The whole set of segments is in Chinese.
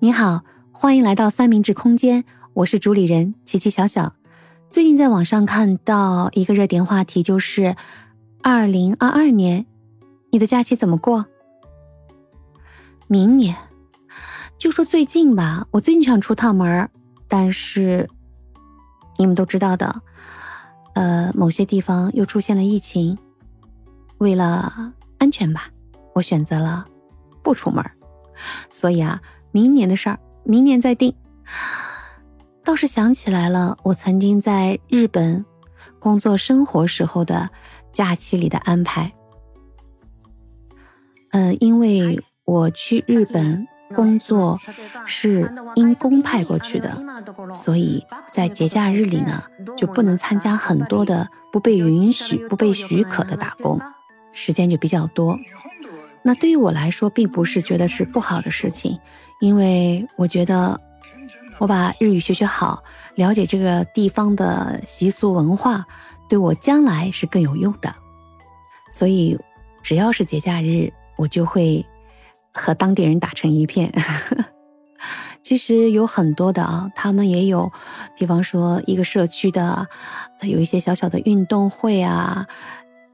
你好，欢迎来到三明治空间，我是主理人琪琪小小。最近在网上看到一个热点话题，就是二零二二年，你的假期怎么过？明年，就说最近吧，我最近想出趟门但是你们都知道的，呃，某些地方又出现了疫情，为了安全吧，我选择了不出门所以啊。明年的事儿，明年再定。倒是想起来了，我曾经在日本工作生活时候的假期里的安排。呃，因为我去日本工作是因公派过去的，所以在节假日里呢，就不能参加很多的不被允许、不被许可的打工，时间就比较多。那对于我来说，并不是觉得是不好的事情，因为我觉得我把日语学学好，了解这个地方的习俗文化，对我将来是更有用的。所以，只要是节假日，我就会和当地人打成一片。其实有很多的啊，他们也有，比方说一个社区的有一些小小的运动会啊。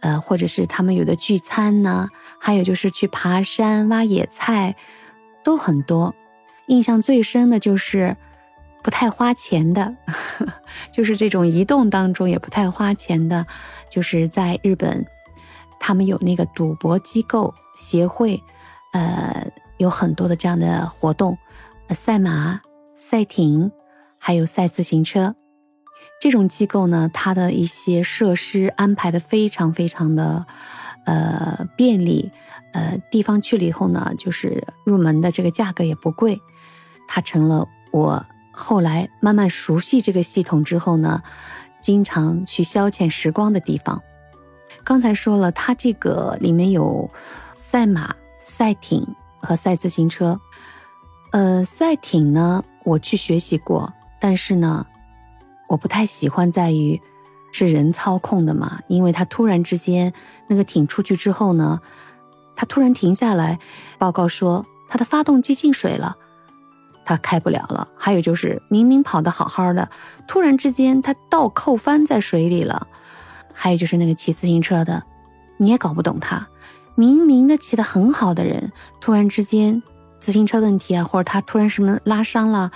呃，或者是他们有的聚餐呢，还有就是去爬山、挖野菜，都很多。印象最深的就是不太花钱的，就是这种移动当中也不太花钱的，就是在日本，他们有那个赌博机构协会，呃，有很多的这样的活动，赛马、赛艇，还有赛自行车。这种机构呢，它的一些设施安排的非常非常的，呃便利，呃地方去了以后呢，就是入门的这个价格也不贵，它成了我后来慢慢熟悉这个系统之后呢，经常去消遣时光的地方。刚才说了，它这个里面有赛马、赛艇和赛自行车，呃赛艇呢我去学习过，但是呢。我不太喜欢在于是人操控的嘛，因为他突然之间那个艇出去之后呢，他突然停下来，报告说他的发动机进水了，他开不了了。还有就是明明跑得好好的，突然之间他倒扣翻在水里了。还有就是那个骑自行车的，你也搞不懂他，明明的骑得很好的人，突然之间自行车问题啊，或者他突然什么拉伤了，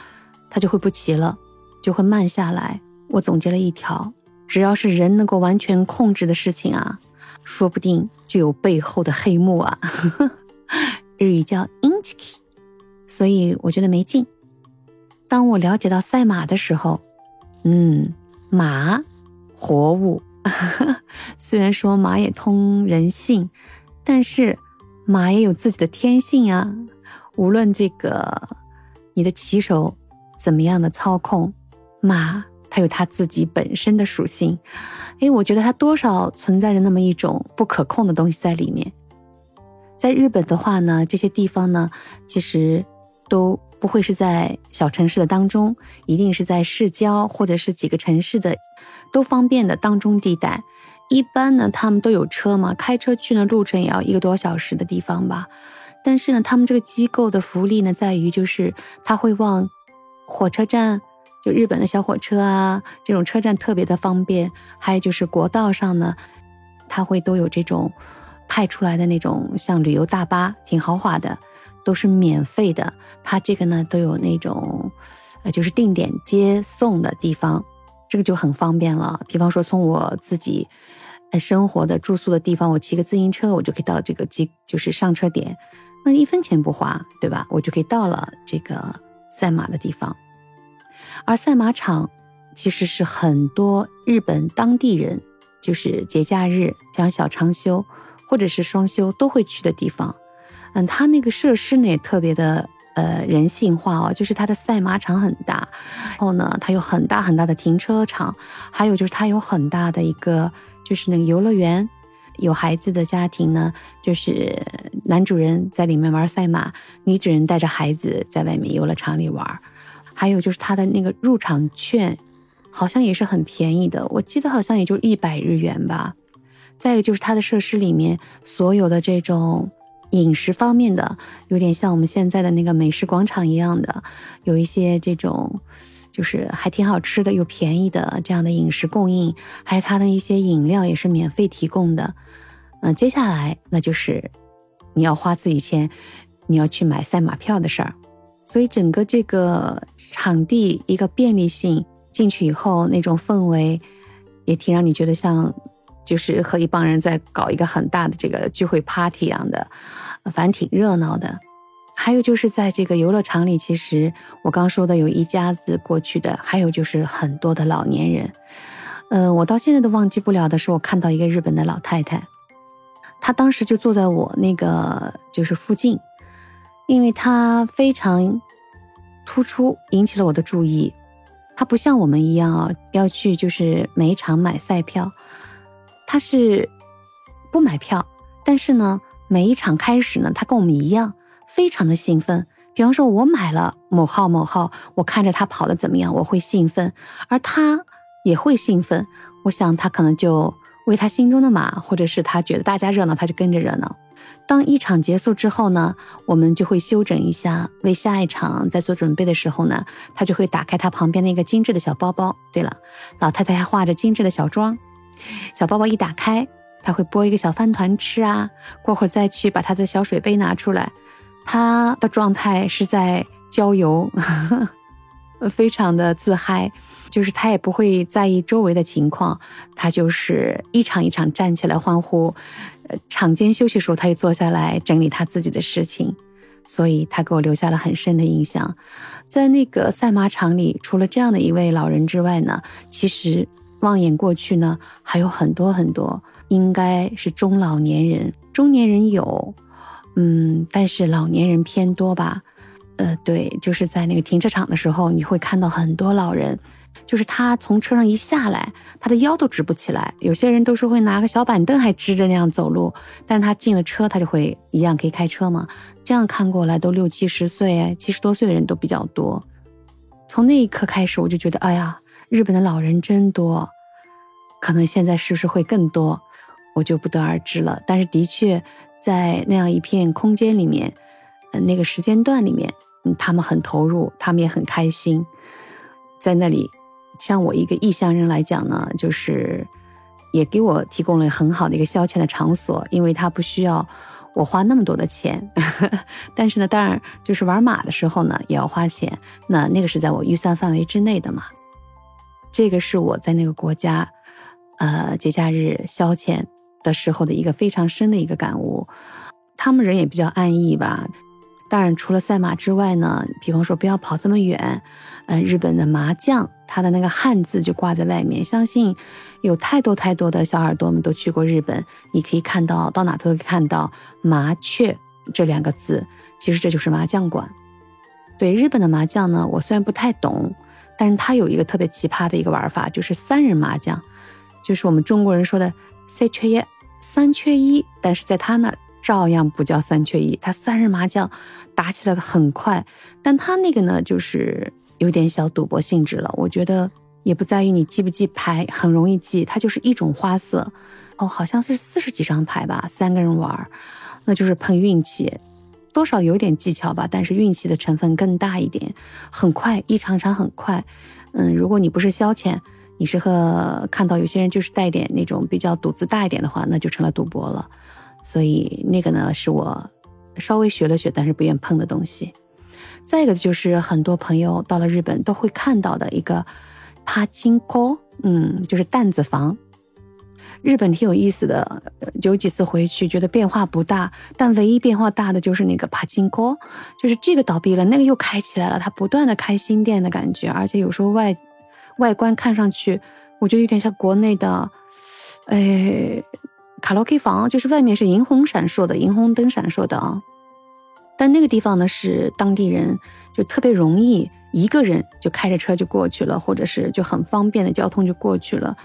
他就会不骑了。就会慢下来。我总结了一条：只要是人能够完全控制的事情啊，说不定就有背后的黑幕啊。日语叫 inchiki，所以我觉得没劲。当我了解到赛马的时候，嗯，马，活物。虽然说马也通人性，但是马也有自己的天性啊。无论这个你的骑手怎么样的操控。马，它有它自己本身的属性，哎，我觉得它多少存在着那么一种不可控的东西在里面。在日本的话呢，这些地方呢，其实都不会是在小城市的当中，一定是在市郊或者是几个城市的都方便的当中地带。一般呢，他们都有车嘛，开车去呢，路程也要一个多小时的地方吧。但是呢，他们这个机构的福利呢，在于就是他会往火车站。就日本的小火车啊，这种车站特别的方便。还有就是国道上呢，它会都有这种派出来的那种像旅游大巴，挺豪华的，都是免费的。它这个呢都有那种呃，就是定点接送的地方，这个就很方便了。比方说从我自己呃生活的住宿的地方，我骑个自行车，我就可以到这个机就是上车点，那一分钱不花，对吧？我就可以到了这个赛马的地方。而赛马场其实是很多日本当地人，就是节假日像小长休或者是双休都会去的地方。嗯，它那个设施呢也特别的呃人性化哦，就是它的赛马场很大，然后呢它有很大很大的停车场，还有就是它有很大的一个就是那个游乐园。有孩子的家庭呢，就是男主人在里面玩赛马，女主人带着孩子在外面游乐场里玩。还有就是它的那个入场券，好像也是很便宜的，我记得好像也就一百日元吧。再一个就是它的设施里面所有的这种饮食方面的，有点像我们现在的那个美食广场一样的，有一些这种就是还挺好吃的又便宜的这样的饮食供应，还有它的一些饮料也是免费提供的。嗯，接下来那就是你要花自己钱，你要去买赛马票的事儿。所以整个这个场地一个便利性进去以后，那种氛围也挺让你觉得像，就是和一帮人在搞一个很大的这个聚会 party 一样的，反正挺热闹的。还有就是在这个游乐场里，其实我刚说的有一家子过去的，还有就是很多的老年人。呃，我到现在都忘记不了的是，我看到一个日本的老太太，她当时就坐在我那个就是附近。因为它非常突出，引起了我的注意。它不像我们一样啊，要去就是每一场买赛票，它是不买票，但是呢，每一场开始呢，它跟我们一样，非常的兴奋。比方说，我买了某号某号，我看着他跑的怎么样，我会兴奋，而他也会兴奋。我想他可能就为他心中的马，或者是他觉得大家热闹，他就跟着热闹。当一场结束之后呢，我们就会休整一下，为下一场在做准备的时候呢，他就会打开他旁边的一个精致的小包包。对了，老太太还化着精致的小妆，小包包一打开，他会剥一个小饭团吃啊，过会儿再去把他的小水杯拿出来，他的状态是在郊游，非常的自嗨。就是他也不会在意周围的情况，他就是一场一场站起来欢呼，呃，场间休息时候他又坐下来整理他自己的事情，所以他给我留下了很深的印象。在那个赛马场里，除了这样的一位老人之外呢，其实望眼过去呢，还有很多很多，应该是中老年人，中年人有，嗯，但是老年人偏多吧。呃，对，就是在那个停车场的时候，你会看到很多老人。就是他从车上一下来，他的腰都直不起来。有些人都是会拿个小板凳还支着那样走路，但是他进了车，他就会一样可以开车嘛。这样看过来都六七十岁，七十多岁的人都比较多。从那一刻开始，我就觉得，哎呀，日本的老人真多。可能现在是不是会更多，我就不得而知了。但是的确，在那样一片空间里面，嗯，那个时间段里面，嗯，他们很投入，他们也很开心，在那里。像我一个异乡人来讲呢，就是也给我提供了很好的一个消遣的场所，因为他不需要我花那么多的钱。但是呢，当然就是玩马的时候呢也要花钱，那那个是在我预算范围之内的嘛。这个是我在那个国家，呃，节假日消遣的时候的一个非常深的一个感悟。他们人也比较安逸吧。当然，除了赛马之外呢，比方说不要跑这么远。嗯，日本的麻将，它的那个汉字就挂在外面。相信有太多太多的小耳朵们都去过日本，你可以看到，到哪都可以看到“麻雀”这两个字。其实这就是麻将馆。对日本的麻将呢，我虽然不太懂，但是它有一个特别奇葩的一个玩法，就是三人麻将，就是我们中国人说的“三缺一”，三缺一，但是在他那。照样不叫三缺一，他三人麻将打起来很快，但他那个呢，就是有点小赌博性质了。我觉得也不在于你记不记牌，很容易记，它就是一种花色。哦，好像是四十几张牌吧，三个人玩，那就是碰运气，多少有点技巧吧，但是运气的成分更大一点。很快，一场场很快。嗯，如果你不是消遣，你是和看到有些人就是带点那种比较赌资大一点的话，那就成了赌博了。所以那个呢，是我稍微学了学，但是不愿碰的东西。再一个就是很多朋友到了日本都会看到的一个帕金科，嗯，就是弹子房。日本挺有意思的，有几次回去觉得变化不大，但唯一变化大的就是那个帕金科，就是这个倒闭了，那个又开起来了，它不断的开新店的感觉，而且有时候外外观看上去，我觉得有点像国内的，哎。卡拉 OK 房就是外面是银红闪烁的，银红灯闪烁的啊。但那个地方呢，是当地人就特别容易一个人就开着车就过去了，或者是就很方便的交通就过去了。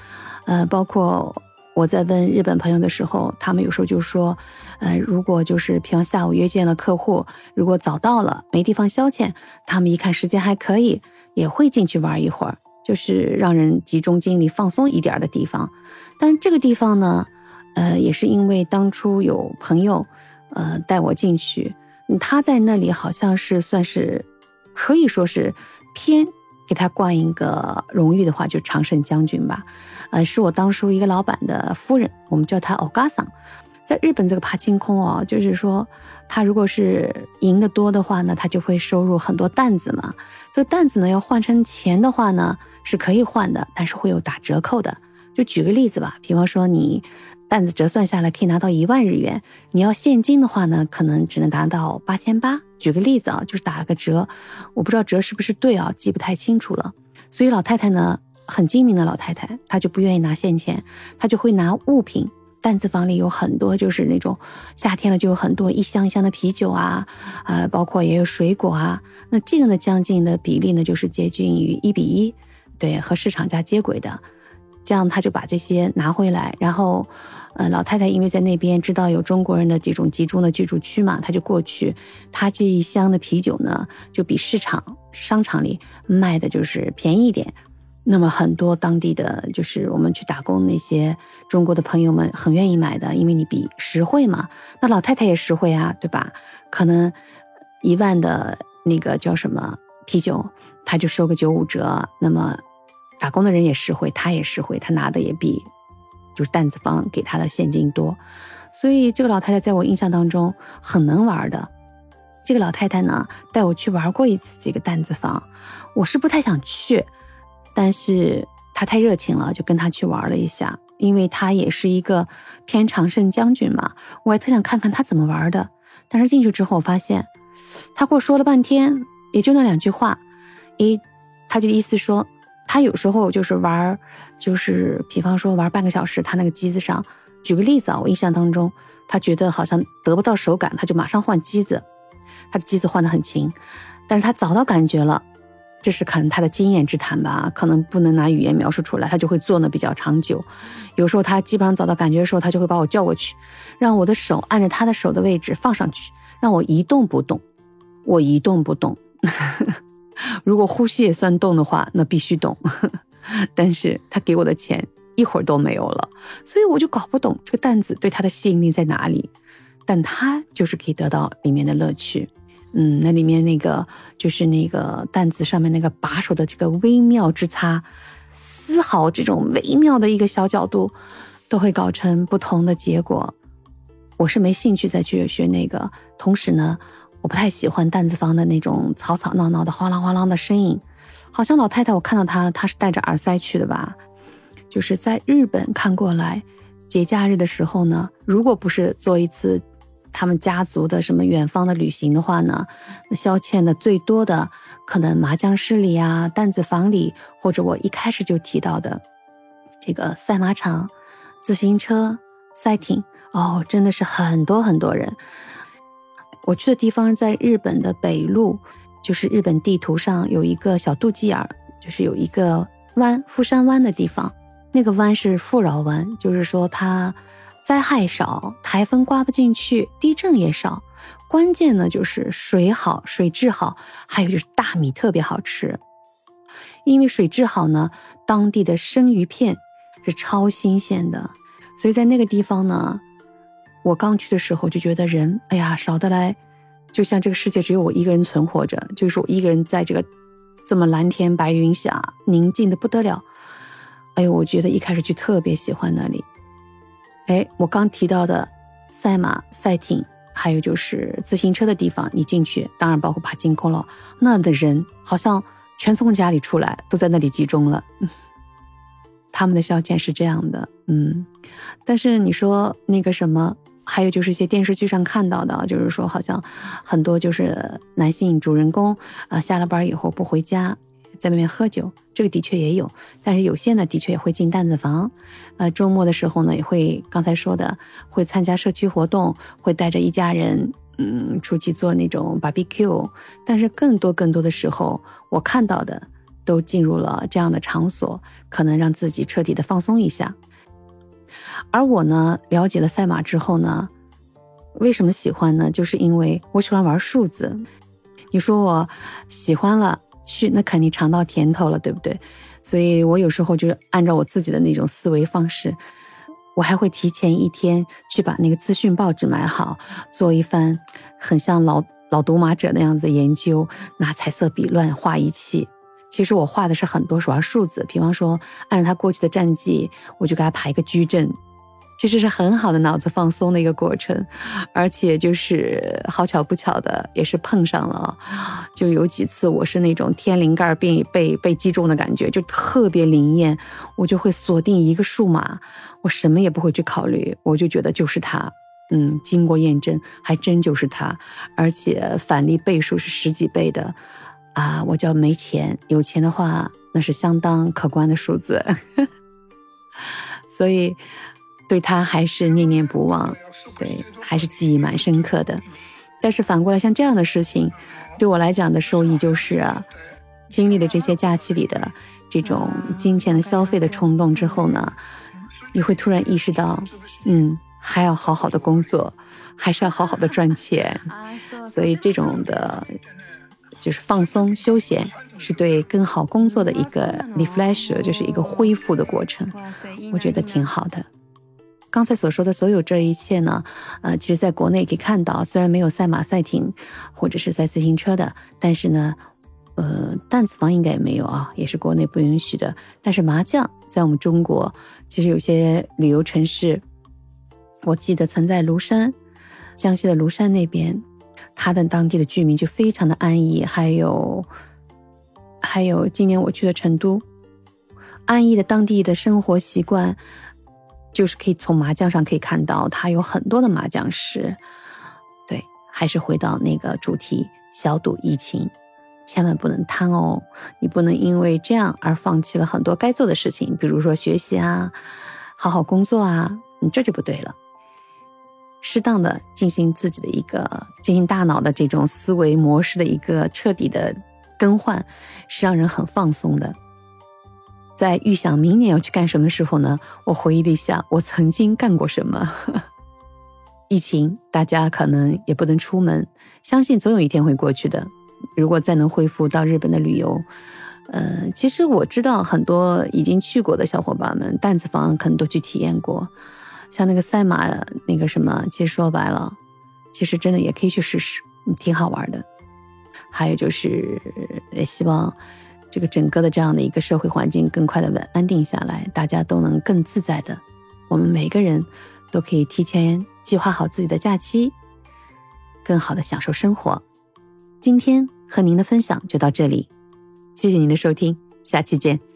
呃，包括我在问日本朋友的时候，他们有时候就说，呃，如果就是平常下午约见了客户，如果早到了没地方消遣，他们一看时间还可以，也会进去玩一会儿，就是让人集中精力放松一点的地方。但是这个地方呢？呃，也是因为当初有朋友，呃，带我进去。他在那里好像是算是，可以说是偏给他冠一个荣誉的话，就常胜将军吧。呃，是我当初一个老板的夫人，我们叫他欧嘎桑。在日本这个爬金空哦，就是说他如果是赢得多的话呢，他就会收入很多担子嘛。这个担子呢，要换成钱的话呢，是可以换的，但是会有打折扣的。就举个例子吧，比方说你。担子折算下来可以拿到一万日元，你要现金的话呢，可能只能达到八千八。举个例子啊，就是打个折，我不知道折是不是对啊，记不太清楚了。所以老太太呢，很精明的老太太，她就不愿意拿现钱，她就会拿物品。担子房里有很多，就是那种夏天了就有很多一箱一箱的啤酒啊，呃，包括也有水果啊。那这个呢，将近的比例呢，就是接近于一比一，对，和市场价接轨的。这样他就把这些拿回来，然后。呃，老太太因为在那边知道有中国人的这种集中的居住区嘛，她就过去。她这一箱的啤酒呢，就比市场商场里卖的就是便宜一点。那么很多当地的就是我们去打工那些中国的朋友们很愿意买的，因为你比实惠嘛。那老太太也实惠啊，对吧？可能一万的那个叫什么啤酒，他就收个九五折。那么打工的人也实惠，他也实惠，他拿的也比。就是担子房给他的现金多，所以这个老太太在我印象当中很能玩的。这个老太太呢带我去玩过一次这个担子房，我是不太想去，但是她太热情了，就跟她去玩了一下。因为她也是一个偏常胜将军嘛，我也特想看看她怎么玩的。但是进去之后，我发现她跟我说了半天，也就那两句话，诶，他就意思说。他有时候就是玩，就是比方说玩半个小时，他那个机子上，举个例子啊，我印象当中，他觉得好像得不到手感，他就马上换机子，他的机子换的很勤，但是他找到感觉了，这是可能他的经验之谈吧，可能不能拿语言描述出来，他就会做的比较长久。有时候他基本上找到感觉的时候，他就会把我叫过去，让我的手按着他的手的位置放上去，让我一动不动，我一动不动。如果呼吸也算动的话，那必须动。但是他给我的钱一会儿都没有了，所以我就搞不懂这个担子对他的吸引力在哪里。但他就是可以得到里面的乐趣。嗯，那里面那个就是那个担子上面那个把手的这个微妙之差，丝毫这种微妙的一个小角度，都会搞成不同的结果。我是没兴趣再去学那个。同时呢。我不太喜欢担子房的那种吵吵闹闹的哗啦哗啦的声音，好像老太太，我看到她，她是戴着耳塞去的吧？就是在日本看过来，节假日的时候呢，如果不是做一次他们家族的什么远方的旅行的话呢，那消遣的最多的可能麻将室里啊、担子房里，或者我一开始就提到的这个赛马场、自行车赛艇，哦，真的是很多很多人。我去的地方在日本的北路，就是日本地图上有一个小肚脐眼儿，就是有一个湾，富山湾的地方。那个湾是富饶湾，就是说它灾害少，台风刮不进去，地震也少。关键呢就是水好，水质好，还有就是大米特别好吃。因为水质好呢，当地的生鱼片是超新鲜的，所以在那个地方呢。我刚去的时候就觉得人，哎呀，少得来，就像这个世界只有我一个人存活着，就是我一个人在这个这么蓝天白云下，宁静的不得了。哎呦，我觉得一开始就特别喜欢那里。哎，我刚提到的赛马、赛艇，还有就是自行车的地方，你进去，当然包括爬金空了，那的人好像全从家里出来，都在那里集中了。他们的消遣是这样的，嗯，但是你说那个什么？还有就是一些电视剧上看到的，就是说好像很多就是男性主人公啊，下了班以后不回家，在外面喝酒，这个的确也有。但是有些呢，的确也会进担子房，呃，周末的时候呢，也会刚才说的会参加社区活动，会带着一家人嗯出去做那种 barbecue。但是更多更多的时候，我看到的都进入了这样的场所，可能让自己彻底的放松一下。而我呢，了解了赛马之后呢，为什么喜欢呢？就是因为我喜欢玩数字。你说我喜欢了去，那肯定尝到甜头了，对不对？所以我有时候就是按照我自己的那种思维方式，我还会提前一天去把那个资讯报纸买好，做一番很像老老读马者那样子的研究，拿彩色笔乱画一气。其实我画的是很多主要数字，比方说按照他过去的战绩，我就给他排一个矩阵。其实是很好的脑子放松的一个过程，而且就是好巧不巧的，也是碰上了。就有几次我是那种天灵盖被被被击中的感觉，就特别灵验，我就会锁定一个数码，我什么也不会去考虑，我就觉得就是它。嗯，经过验证，还真就是它，而且返利倍数是十几倍的。啊，我叫没钱，有钱的话那是相当可观的数字。所以。对他还是念念不忘，对，还是记忆蛮深刻的。但是反过来，像这样的事情，对我来讲的受益就是啊，经历了这些假期里的这种金钱的消费的冲动之后呢，你会突然意识到，嗯，还要好好的工作，还是要好好的赚钱。所以这种的，就是放松休闲，是对更好工作的一个 refresh，就是一个恢复的过程。我觉得挺好的。刚才所说的所有这一切呢，呃，其实在国内可以看到，虽然没有赛马、赛艇或者是赛自行车的，但是呢，呃，弹子房应该也没有啊，也是国内不允许的。但是麻将在我们中国，其实有些旅游城市，我记得曾在庐山，江西的庐山那边，他的当地的居民就非常的安逸。还有，还有今年我去的成都，安逸的当地的生活习惯。就是可以从麻将上可以看到，他有很多的麻将师。对，还是回到那个主题，小赌怡情，千万不能贪哦。你不能因为这样而放弃了很多该做的事情，比如说学习啊，好好工作啊，你这就不对了。适当的进行自己的一个进行大脑的这种思维模式的一个彻底的更换，是让人很放松的。在预想明年要去干什么的时候呢，我回忆了一下我曾经干过什么。疫情，大家可能也不能出门，相信总有一天会过去的。如果再能恢复到日本的旅游，呃，其实我知道很多已经去过的小伙伴们，担子房可能都去体验过。像那个赛马那个什么，其实说白了，其实真的也可以去试试，挺好玩的。还有就是，也希望。这个整个的这样的一个社会环境更快的稳安定下来，大家都能更自在的，我们每个人都可以提前计划好自己的假期，更好的享受生活。今天和您的分享就到这里，谢谢您的收听，下期见。